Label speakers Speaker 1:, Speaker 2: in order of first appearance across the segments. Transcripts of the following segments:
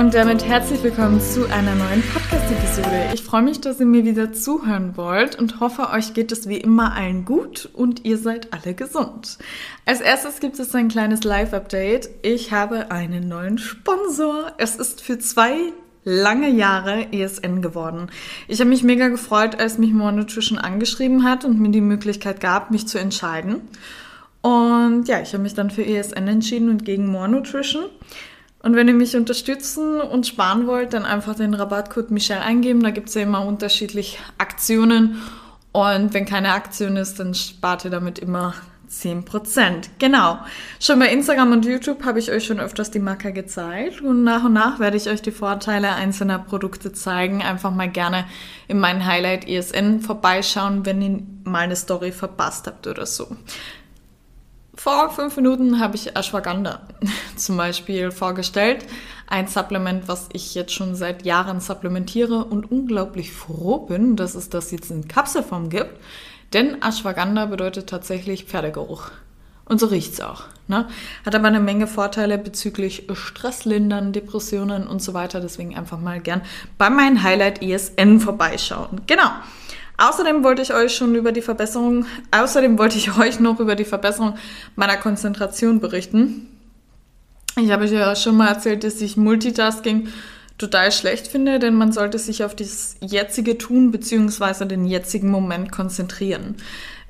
Speaker 1: Und damit herzlich willkommen zu einer neuen Podcast-Episode. Ich freue mich, dass ihr mir wieder zuhören wollt und hoffe, euch geht es wie immer allen gut und ihr seid alle gesund. Als erstes gibt es ein kleines Live-Update. Ich habe einen neuen Sponsor. Es ist für zwei lange Jahre ESN geworden. Ich habe mich mega gefreut, als mich More Nutrition angeschrieben hat und mir die Möglichkeit gab, mich zu entscheiden. Und ja, ich habe mich dann für ESN entschieden und gegen More Nutrition. Und wenn ihr mich unterstützen und sparen wollt, dann einfach den Rabattcode Michelle eingeben. Da gibt es ja immer unterschiedlich Aktionen. Und wenn keine Aktion ist, dann spart ihr damit immer 10%. Genau. Schon bei Instagram und YouTube habe ich euch schon öfters die Marker gezeigt. Und nach und nach werde ich euch die Vorteile einzelner Produkte zeigen. Einfach mal gerne in meinen Highlight ESN vorbeischauen, wenn ihr mal eine Story verpasst habt oder so. Vor fünf Minuten habe ich Ashwagandha zum Beispiel vorgestellt. Ein Supplement, was ich jetzt schon seit Jahren supplementiere und unglaublich froh bin, dass es das jetzt in Kapselform gibt. Denn Ashwagandha bedeutet tatsächlich Pferdegeruch. Und so riecht es auch. Ne? Hat aber eine Menge Vorteile bezüglich Stresslindern, Depressionen und so weiter. Deswegen einfach mal gern bei meinem Highlight ESN vorbeischauen. Genau. Außerdem wollte ich euch schon über die Verbesserung, außerdem wollte ich euch noch über die Verbesserung meiner Konzentration berichten. Ich habe euch ja schon mal erzählt, dass ich Multitasking total schlecht finde, denn man sollte sich auf das jetzige Tun bzw. den jetzigen Moment konzentrieren.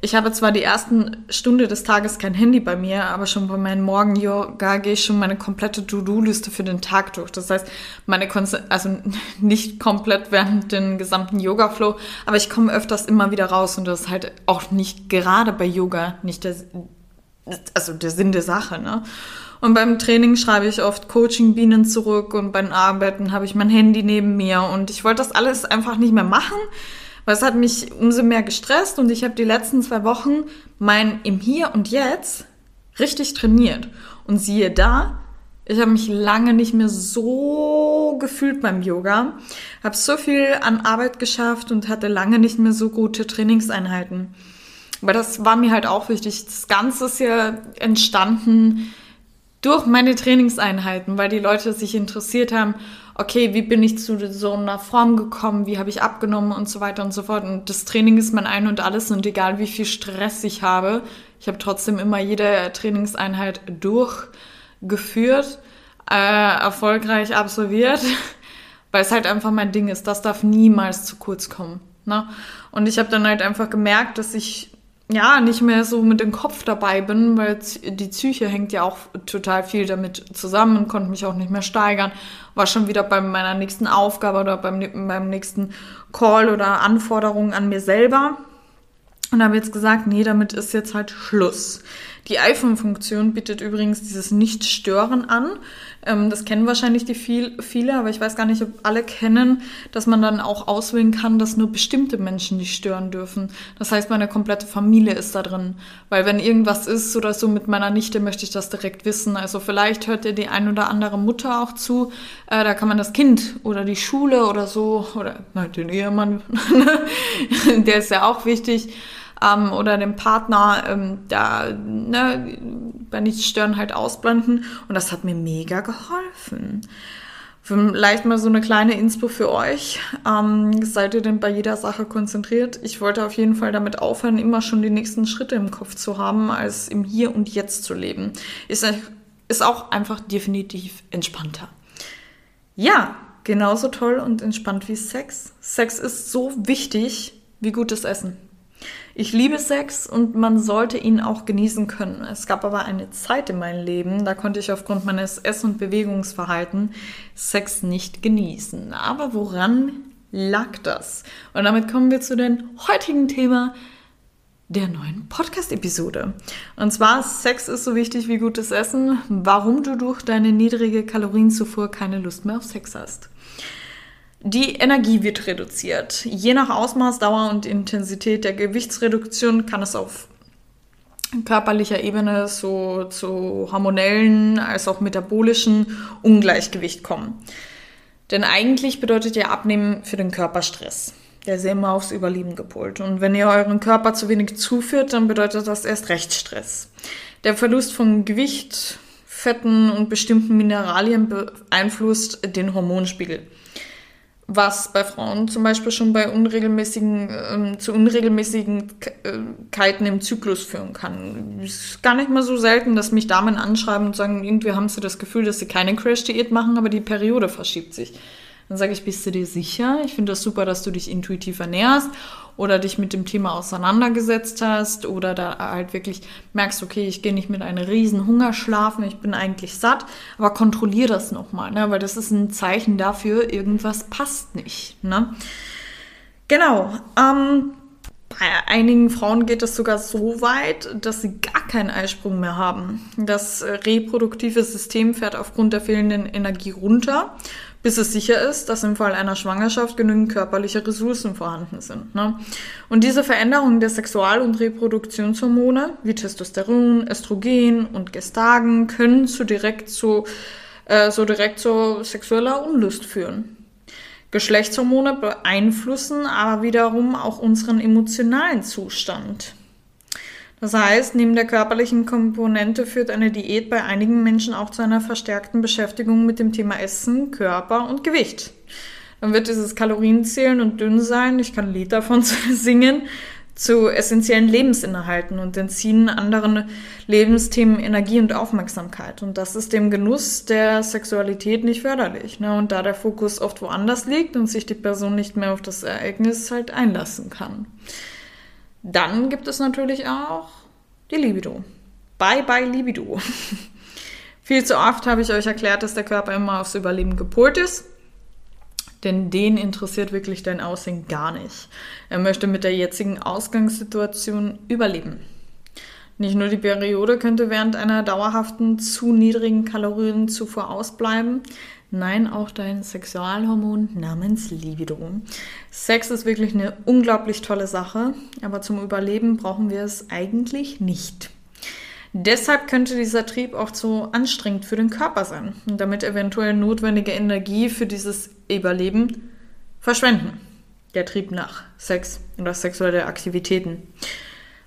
Speaker 1: Ich habe zwar die ersten Stunde des Tages kein Handy bei mir, aber schon bei meinem Morgen-Yoga gehe ich schon meine komplette To-Do-Liste für den Tag durch. Das heißt, meine Konze also nicht komplett während den gesamten Yoga-Flow, aber ich komme öfters immer wieder raus und das ist halt auch nicht gerade bei Yoga nicht der, also der Sinn der Sache, ne? Und beim Training schreibe ich oft Coaching-Bienen zurück und beim Arbeiten habe ich mein Handy neben mir und ich wollte das alles einfach nicht mehr machen weil es hat mich umso mehr gestresst und ich habe die letzten zwei Wochen mein im Hier und Jetzt richtig trainiert. Und siehe da, ich habe mich lange nicht mehr so gefühlt beim Yoga, habe so viel an Arbeit geschafft und hatte lange nicht mehr so gute Trainingseinheiten. Aber das war mir halt auch wichtig. Das Ganze ist ja entstanden durch meine Trainingseinheiten, weil die Leute sich interessiert haben, okay, wie bin ich zu so einer Form gekommen, wie habe ich abgenommen und so weiter und so fort. Und das Training ist mein Ein und Alles und egal wie viel Stress ich habe, ich habe trotzdem immer jede Trainingseinheit durchgeführt, äh, erfolgreich absolviert, weil es halt einfach mein Ding ist. Das darf niemals zu kurz kommen. Ne? Und ich habe dann halt einfach gemerkt, dass ich ja, nicht mehr so mit dem Kopf dabei bin, weil die Psyche hängt ja auch total viel damit zusammen konnte mich auch nicht mehr steigern. War schon wieder bei meiner nächsten Aufgabe oder beim, beim nächsten Call oder Anforderung an mir selber. Und habe jetzt gesagt, nee, damit ist jetzt halt Schluss. Die iPhone-Funktion bietet übrigens dieses Nicht-Stören an. Ähm, das kennen wahrscheinlich die viel, viele, aber ich weiß gar nicht, ob alle kennen, dass man dann auch auswählen kann, dass nur bestimmte Menschen nicht stören dürfen. Das heißt, meine komplette Familie ist da drin. Weil wenn irgendwas ist oder so mit meiner Nichte, möchte ich das direkt wissen. Also vielleicht hört ihr die ein oder andere Mutter auch zu. Äh, da kann man das Kind oder die Schule oder so, oder nein, den Ehemann, der ist ja auch wichtig ähm, oder dem Partner ähm, da ne, bei nichts stören halt ausblenden. Und das hat mir mega geholfen. Vielleicht mal so eine kleine Inspo für euch. Ähm, seid ihr denn bei jeder Sache konzentriert? Ich wollte auf jeden Fall damit aufhören, immer schon die nächsten Schritte im Kopf zu haben, als im Hier und Jetzt zu leben. Ist, ist auch einfach definitiv entspannter. Ja, genauso toll und entspannt wie Sex. Sex ist so wichtig wie gutes Essen. Ich liebe Sex und man sollte ihn auch genießen können. Es gab aber eine Zeit in meinem Leben, da konnte ich aufgrund meines Ess- und Bewegungsverhalten Sex nicht genießen. Aber woran lag das? Und damit kommen wir zu dem heutigen Thema der neuen Podcast-Episode. Und zwar, Sex ist so wichtig wie gutes Essen, warum du durch deine niedrige Kalorienzufuhr keine Lust mehr auf Sex hast. Die Energie wird reduziert. Je nach Ausmaß, Dauer und Intensität der Gewichtsreduktion kann es auf körperlicher Ebene so zu hormonellen als auch metabolischen Ungleichgewicht kommen. Denn eigentlich bedeutet ja Abnehmen für den Körper Stress. Der ist immer aufs Überleben gepolt. Und wenn ihr euren Körper zu wenig zuführt, dann bedeutet das erst recht Stress. Der Verlust von Gewicht, Fetten und bestimmten Mineralien beeinflusst den Hormonspiegel was bei Frauen zum Beispiel schon bei unregelmäßigen, ähm, zu Unregelmäßigkeiten im Zyklus führen kann. Es ist gar nicht mal so selten, dass mich Damen anschreiben und sagen, irgendwie haben sie das Gefühl, dass sie keine Crash-Diät machen, aber die Periode verschiebt sich. Dann sage ich, bist du dir sicher? Ich finde das super, dass du dich intuitiv ernährst oder dich mit dem Thema auseinandergesetzt hast oder da halt wirklich merkst, okay, ich gehe nicht mit einem riesen Hunger schlafen, ich bin eigentlich satt, aber kontrollier das nochmal, ne? weil das ist ein Zeichen dafür, irgendwas passt nicht. Ne? Genau. Ähm, bei einigen Frauen geht es sogar so weit, dass sie gar keinen Eisprung mehr haben. Das reproduktive System fährt aufgrund der fehlenden Energie runter bis es sicher ist, dass im Fall einer Schwangerschaft genügend körperliche Ressourcen vorhanden sind. Ne? Und diese Veränderungen der Sexual- und Reproduktionshormone wie Testosteron, Östrogen und Gestagen können zu direkt zu, äh, so direkt zu sexueller Unlust führen. Geschlechtshormone beeinflussen aber wiederum auch unseren emotionalen Zustand. Das heißt, neben der körperlichen Komponente führt eine Diät bei einigen Menschen auch zu einer verstärkten Beschäftigung mit dem Thema Essen, Körper und Gewicht. Dann wird dieses Kalorienzählen und Dünnsein, ich kann ein Lied davon singen, zu essentiellen Lebensinhalten und entziehen anderen Lebensthemen Energie und Aufmerksamkeit. Und das ist dem Genuss der Sexualität nicht förderlich. Ne? Und da der Fokus oft woanders liegt und sich die Person nicht mehr auf das Ereignis halt einlassen kann. Dann gibt es natürlich auch die Libido. Bye bye Libido. Viel zu oft habe ich euch erklärt, dass der Körper immer aufs Überleben gepolt ist. Denn den interessiert wirklich dein Aussehen gar nicht. Er möchte mit der jetzigen Ausgangssituation überleben. Nicht nur die Periode könnte während einer dauerhaften zu niedrigen Kalorienzufuhr ausbleiben, Nein, auch dein Sexualhormon namens Libido. Sex ist wirklich eine unglaublich tolle Sache, aber zum Überleben brauchen wir es eigentlich nicht. Deshalb könnte dieser Trieb auch zu anstrengend für den Körper sein und damit eventuell notwendige Energie für dieses Überleben verschwenden. Der Trieb nach Sex oder sexuelle Aktivitäten.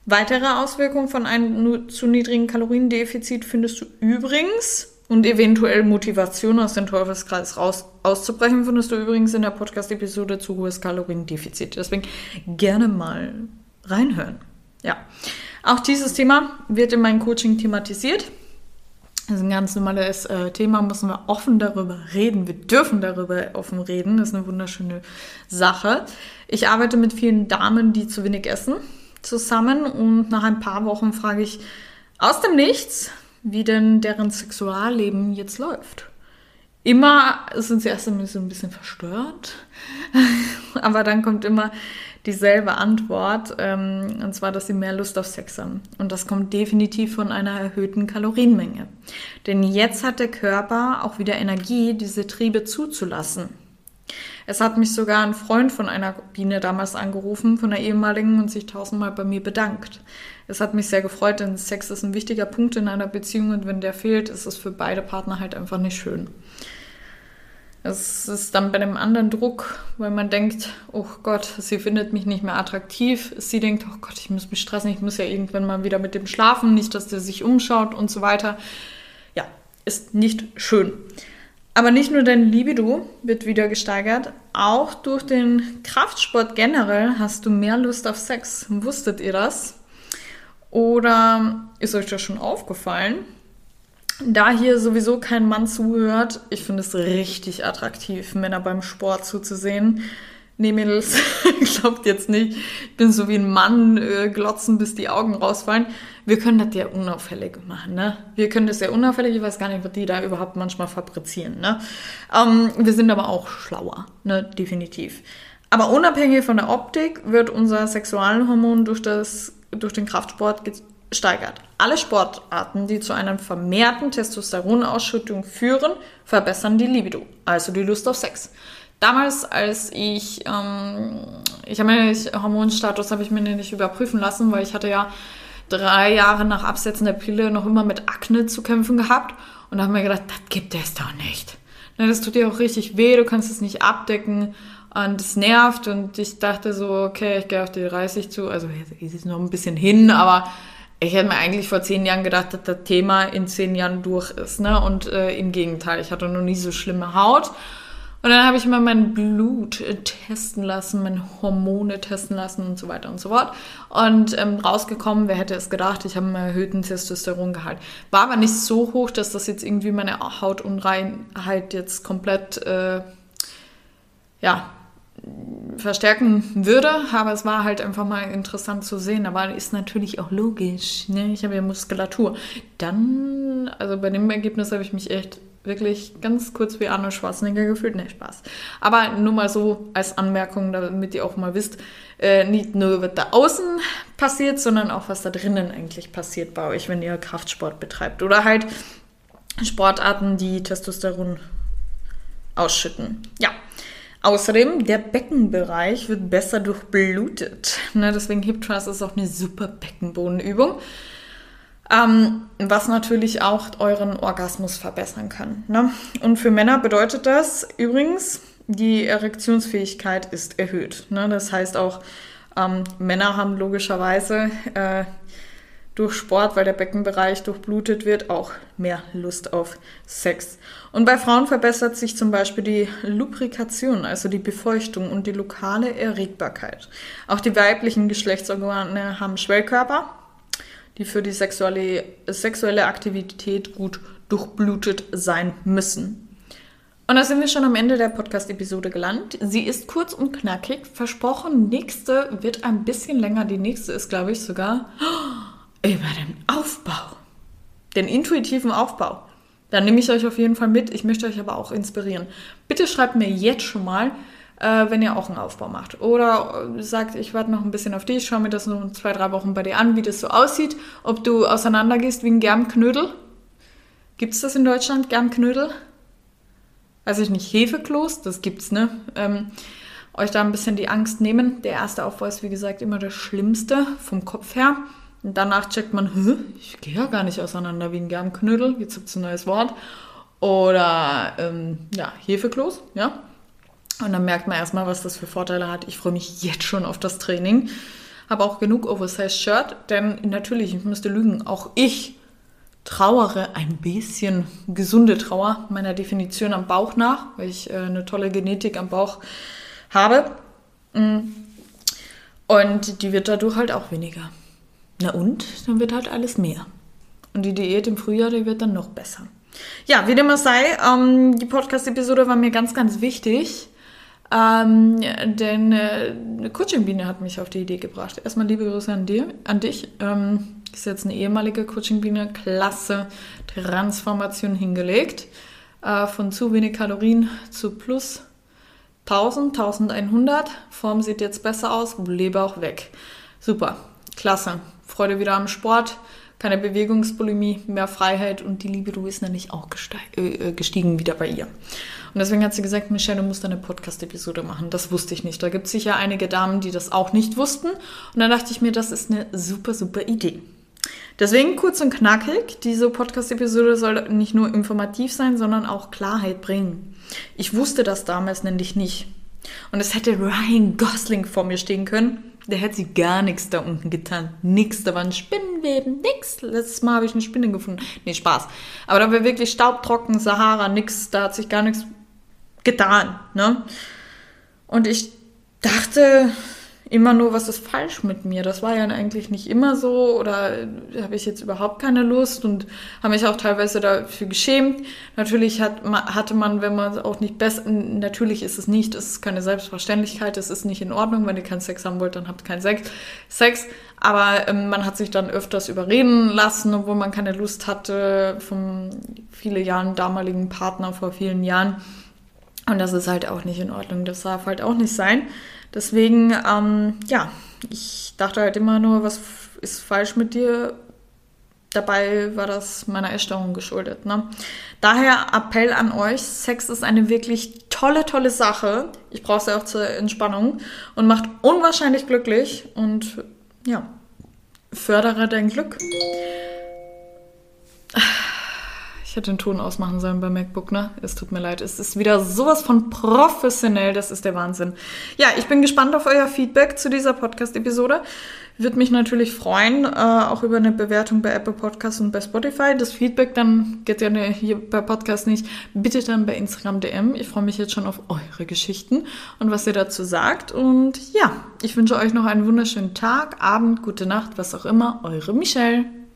Speaker 1: Weitere Auswirkungen von einem zu niedrigen Kaloriendefizit findest du übrigens und eventuell Motivation aus dem Teufelskreis raus auszubrechen, findest du übrigens in der Podcast-Episode zu hohes Kaloriendefizit. Deswegen gerne mal reinhören. Ja. Auch dieses Thema wird in meinem Coaching thematisiert. Das ist ein ganz normales äh, Thema, müssen wir offen darüber reden. Wir dürfen darüber offen reden. Das ist eine wunderschöne Sache. Ich arbeite mit vielen Damen, die zu wenig essen, zusammen und nach ein paar Wochen frage ich aus dem Nichts, wie denn deren Sexualleben jetzt läuft. Immer sind sie erst einmal so ein bisschen verstört, aber dann kommt immer dieselbe Antwort, ähm, und zwar, dass sie mehr Lust auf Sex haben. Und das kommt definitiv von einer erhöhten Kalorienmenge. Denn jetzt hat der Körper auch wieder Energie, diese Triebe zuzulassen. Es hat mich sogar ein Freund von einer Biene damals angerufen, von der ehemaligen, und sich tausendmal bei mir bedankt. Es hat mich sehr gefreut, denn Sex ist ein wichtiger Punkt in einer Beziehung und wenn der fehlt, ist es für beide Partner halt einfach nicht schön. Es ist dann bei dem anderen Druck, weil man denkt, oh Gott, sie findet mich nicht mehr attraktiv. Sie denkt, oh Gott, ich muss mich stressen, ich muss ja irgendwann mal wieder mit dem schlafen, nicht, dass der sich umschaut und so weiter. Ja, ist nicht schön. Aber nicht nur dein Libido wird wieder gesteigert, auch durch den Kraftsport generell hast du mehr Lust auf Sex. Wusstet ihr das? Oder ist euch das schon aufgefallen? Da hier sowieso kein Mann zuhört, ich finde es richtig attraktiv, Männer beim Sport zuzusehen. Nee, Mädels, glaubt jetzt nicht, ich bin so wie ein Mann, äh, glotzen, bis die Augen rausfallen. Wir können das ja unauffällig machen, ne? Wir können das ja unauffällig, ich weiß gar nicht, was die da überhaupt manchmal fabrizieren, ne? Ähm, wir sind aber auch schlauer, ne? Definitiv. Aber unabhängig von der Optik wird unser Sexualhormon durch, das, durch den Kraftsport gesteigert. Alle Sportarten, die zu einer vermehrten Testosteronausschüttung führen, verbessern die Libido, also die Lust auf Sex. Damals, als ich, ähm, ich habe mir nicht, Hormonstatus habe ich mir nicht überprüfen lassen, weil ich hatte ja drei Jahre nach Absetzen der Pille noch immer mit Akne zu kämpfen gehabt. Und da haben wir gedacht, das gibt es doch nicht. Ne, das tut dir auch richtig weh, du kannst es nicht abdecken und es nervt. Und ich dachte so, okay, ich gehe auf die 30 zu. Also ist es noch ein bisschen hin, aber ich hätte mir eigentlich vor zehn Jahren gedacht, dass das Thema in zehn Jahren durch ist. Ne? Und äh, im Gegenteil, ich hatte noch nie so schlimme Haut. Und dann habe ich mal mein Blut äh, testen lassen, meine Hormone testen lassen und so weiter und so fort. Und ähm, rausgekommen, wer hätte es gedacht, ich habe einen erhöhten Testosterongehalt. War aber nicht so hoch, dass das jetzt irgendwie meine Hautunreinheit jetzt komplett, äh, ja, verstärken würde, aber es war halt einfach mal interessant zu sehen. Aber ist natürlich auch logisch. Ne? Ich habe ja Muskulatur. Dann, also bei dem Ergebnis habe ich mich echt wirklich ganz kurz wie Arnold Schwarzenegger gefühlt. Ne, Spaß. Aber nur mal so als Anmerkung, damit ihr auch mal wisst, äh, nicht nur was da außen passiert, sondern auch was da drinnen eigentlich passiert bei euch, wenn ihr Kraftsport betreibt. Oder halt Sportarten, die Testosteron ausschütten. Ja. Außerdem, der Beckenbereich wird besser durchblutet. Ne, deswegen Hip Thrust ist auch eine super Beckenbodenübung. Ähm, was natürlich auch euren Orgasmus verbessern kann. Ne? Und für Männer bedeutet das übrigens, die Erektionsfähigkeit ist erhöht. Ne? Das heißt auch, ähm, Männer haben logischerweise äh, durch Sport, weil der Beckenbereich durchblutet wird, auch mehr Lust auf Sex. Und bei Frauen verbessert sich zum Beispiel die Lubrikation, also die Befeuchtung und die lokale Erregbarkeit. Auch die weiblichen Geschlechtsorgane haben Schwellkörper, die für die sexuelle, sexuelle Aktivität gut durchblutet sein müssen. Und da sind wir schon am Ende der Podcast-Episode gelandet. Sie ist kurz und knackig. Versprochen, nächste wird ein bisschen länger. Die nächste ist, glaube ich, sogar über den Aufbau. Den intuitiven Aufbau. Da nehme ich euch auf jeden Fall mit. Ich möchte euch aber auch inspirieren. Bitte schreibt mir jetzt schon mal, äh, wenn ihr auch einen Aufbau macht. Oder äh, sagt, ich warte noch ein bisschen auf dich, schau mir das nur zwei, drei Wochen bei dir an, wie das so aussieht. Ob du auseinandergehst wie ein Germknödel. Gibt es das in Deutschland, Germknödel? Weiß ich nicht, Hefeklos, das gibt's, ne? Ähm, euch da ein bisschen die Angst nehmen. Der erste Aufbau ist, wie gesagt, immer das Schlimmste vom Kopf her. Und danach checkt man, ich gehe ja gar nicht auseinander wie ein Germknödel, jetzt gibt es ein neues Wort. Oder ähm, ja, Hefeklos, ja. Und dann merkt man erstmal, was das für Vorteile hat. Ich freue mich jetzt schon auf das Training. Habe auch genug Oversize Shirt, denn natürlich, ich müsste lügen, auch ich trauere ein bisschen gesunde Trauer meiner Definition am Bauch nach, weil ich äh, eine tolle Genetik am Bauch habe. Mm. Und die wird dadurch halt auch weniger. Na und? Dann wird halt alles mehr. Und die Diät im Frühjahr, die wird dann noch besser. Ja, wie dem auch sei, ähm, die Podcast-Episode war mir ganz, ganz wichtig. Ähm, denn äh, eine Coaching-Biene hat mich auf die Idee gebracht. Erstmal liebe Grüße an, dir, an dich. Ähm, ist jetzt eine ehemalige Coaching-Biene, klasse Transformation hingelegt. Äh, von zu wenig Kalorien zu plus 1000, 1100. Form sieht jetzt besser aus, Leber auch weg. Super, klasse. Freude wieder am Sport, keine Bewegungsbulimie, mehr Freiheit und die Libido ist nämlich auch äh, gestiegen wieder bei ihr. Und deswegen hat sie gesagt, Michelle, du musst eine Podcast-Episode machen. Das wusste ich nicht. Da gibt es sicher einige Damen, die das auch nicht wussten. Und dann dachte ich mir, das ist eine super, super Idee. Deswegen kurz und knackig, diese Podcast-Episode soll nicht nur informativ sein, sondern auch Klarheit bringen. Ich wusste das damals nämlich nicht. Und es hätte Ryan Gosling vor mir stehen können der hat sie gar nichts da unten getan. Nix, da waren Spinnenweben, nix. Letztes Mal habe ich eine Spinne gefunden. Nee, Spaß. Aber da war wirklich staubtrocken, Sahara, nix, da hat sich gar nichts getan. Ne? Und ich dachte, immer nur, was ist falsch mit mir? Das war ja eigentlich nicht immer so oder habe ich jetzt überhaupt keine Lust und habe mich auch teilweise dafür geschämt. Natürlich hat, hatte man, wenn man auch nicht besser, natürlich ist es nicht, es ist keine Selbstverständlichkeit, es ist nicht in Ordnung, wenn ihr keinen Sex haben wollt, dann habt keinen Sex. Sex, aber ähm, man hat sich dann öfters überreden lassen, obwohl man keine Lust hatte vom viele Jahren damaligen Partner vor vielen Jahren. Und das ist halt auch nicht in Ordnung. Das darf halt auch nicht sein. Deswegen, ähm, ja, ich dachte halt immer nur, was ist falsch mit dir? Dabei war das meiner Essstörung geschuldet. Ne? Daher Appell an euch, Sex ist eine wirklich tolle tolle, Sache. Ich brauche sie auch zur Entspannung und macht unwahrscheinlich glücklich und ja, fördere dein Glück. Ich hätte den Ton ausmachen sollen beim MacBook, ne? Es tut mir leid. Es ist wieder sowas von professionell. Das ist der Wahnsinn. Ja, ich bin gespannt auf euer Feedback zu dieser Podcast-Episode. Würde mich natürlich freuen, äh, auch über eine Bewertung bei Apple Podcasts und bei Spotify. Das Feedback dann geht ja ne, hier bei Podcast nicht. Bitte dann bei Instagram DM. Ich freue mich jetzt schon auf eure Geschichten und was ihr dazu sagt. Und ja, ich wünsche euch noch einen wunderschönen Tag, Abend, gute Nacht, was auch immer. Eure Michelle.